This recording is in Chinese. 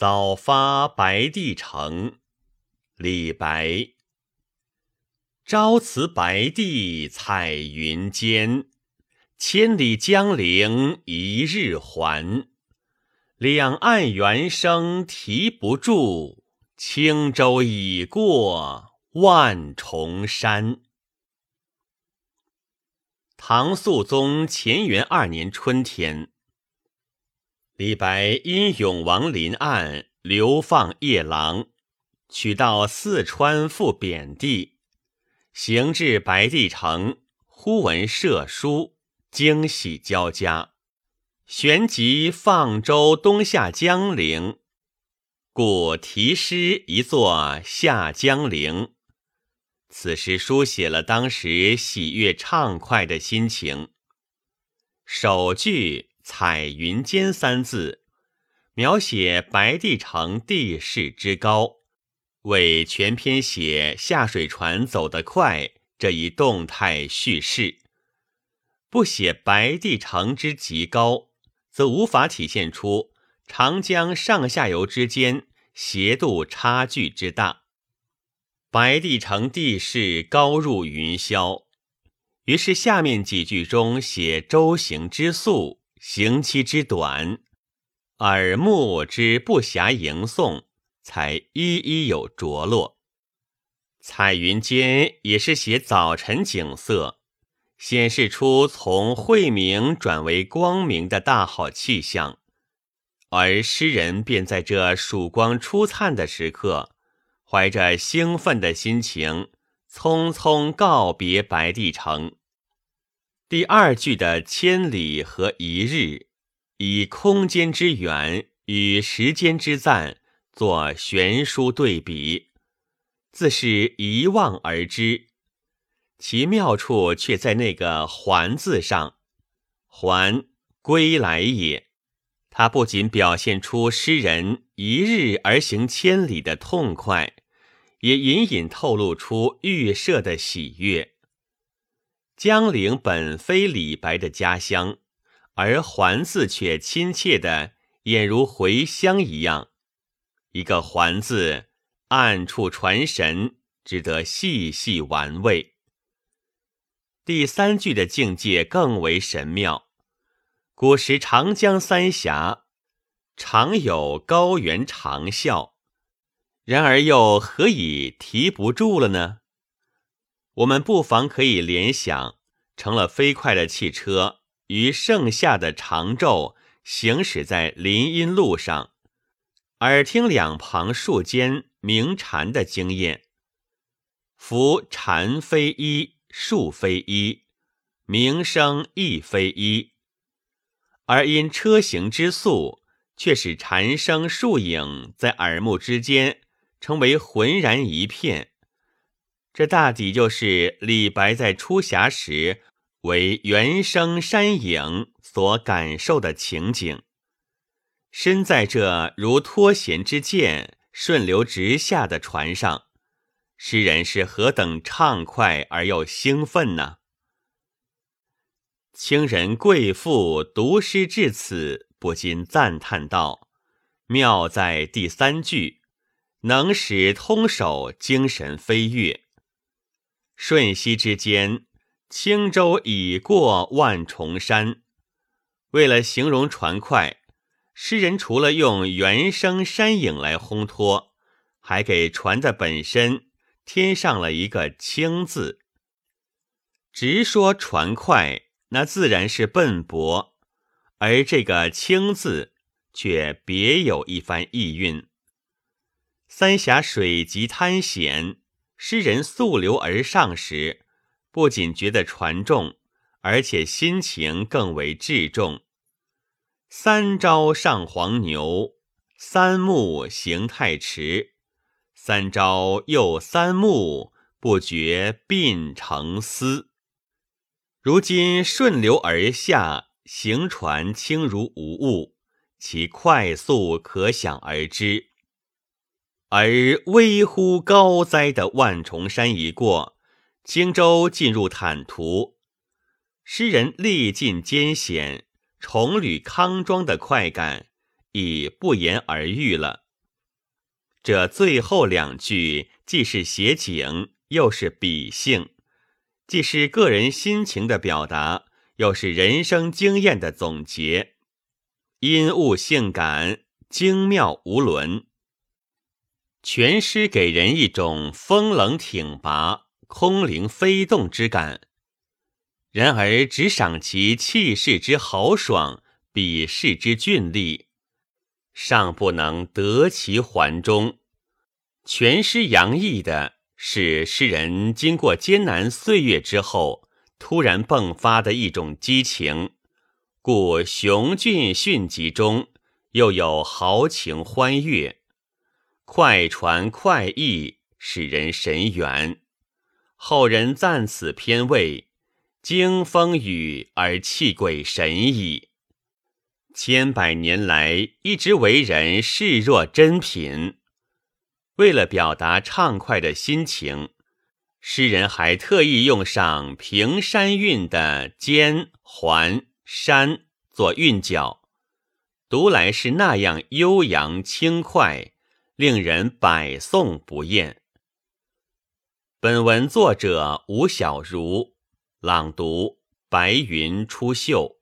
早发白帝城，李白。朝辞白帝彩云间，千里江陵一日还。两岸猿声啼不住，轻舟已过万重山。唐肃宗乾元二年春天。李白因永王临案，流放夜郎，取到四川赴贬地，行至白帝城，忽闻赦书，惊喜交加，旋即放舟东下江陵，故题诗一作《下江陵》。此诗书写了当时喜悦畅快的心情。首句。彩云间三字，描写白帝城地势之高，为全篇写下水船走得快这一动态叙事。不写白帝城之极高，则无法体现出长江上下游之间斜度差距之大。白帝城地势高入云霄，于是下面几句中写舟行之速。行期之短，耳目之不暇迎送，才一一有着落。彩云间也是写早晨景色，显示出从晦明转为光明的大好气象，而诗人便在这曙光初灿的时刻，怀着兴奋的心情，匆匆告别白帝城。第二句的千里和一日，以空间之远与时间之暂做悬殊对比，自是一望而知。其妙处却在那个“还”字上，“还”归来也。它不仅表现出诗人一日而行千里的痛快，也隐隐透露出预设的喜悦。江陵本非李白的家乡，而还字却亲切的俨如回乡一样。一个还字，暗处传神，值得细细玩味。第三句的境界更为神妙。古时长江三峡，常有高原长啸，然而又何以提不住了呢？我们不妨可以联想，乘了飞快的汽车，于盛夏的长昼行驶在林荫路上，耳听两旁树间鸣蝉的经验。夫蝉非一，树非一，鸣声亦非一，而因车行之速，却使蝉声树影在耳目之间成为浑然一片。这大抵就是李白在出峡时为原声山影所感受的情景。身在这如脱弦之箭顺流直下的船上，诗人是何等畅快而又兴奋呢？清人贵妇读诗至此，不禁赞叹道：“妙在第三句，能使通手精神飞跃。”瞬息之间，轻舟已过万重山。为了形容船快，诗人除了用原声山影来烘托，还给船的本身添上了一个“轻”字。直说船快，那自然是笨拙；而这个“轻”字，却别有一番意蕴。三峡水急滩险。诗人溯流而上时，不仅觉得船重，而且心情更为至重。三朝上黄牛，三暮行太迟。三朝又三暮，不觉鬓成丝。如今顺流而下，行船轻如无物，其快速可想而知。而微乎高哉的万重山一过，轻舟进入坦途，诗人历尽艰险、重履康庄的快感已不言而喻了。这最后两句既是写景，又是比兴，既是个人心情的表达，又是人生经验的总结，因物性感，精妙无伦。全诗给人一种风冷挺拔、空灵飞动之感。然而，只赏其气势之豪爽，笔势之俊丽，尚不能得其环中。全诗洋溢的是诗人经过艰难岁月之后，突然迸发的一种激情，故雄峻迅疾中又有豪情欢悦，快传快意，使人神远。后人赞此篇为。经风雨而气鬼神矣。千百年来一直为人视若珍品。为了表达畅快的心情，诗人还特意用上平山韵的兼、环、山做韵脚，读来是那样悠扬轻快，令人百诵不厌。本文作者吴小如。朗读：白云出岫。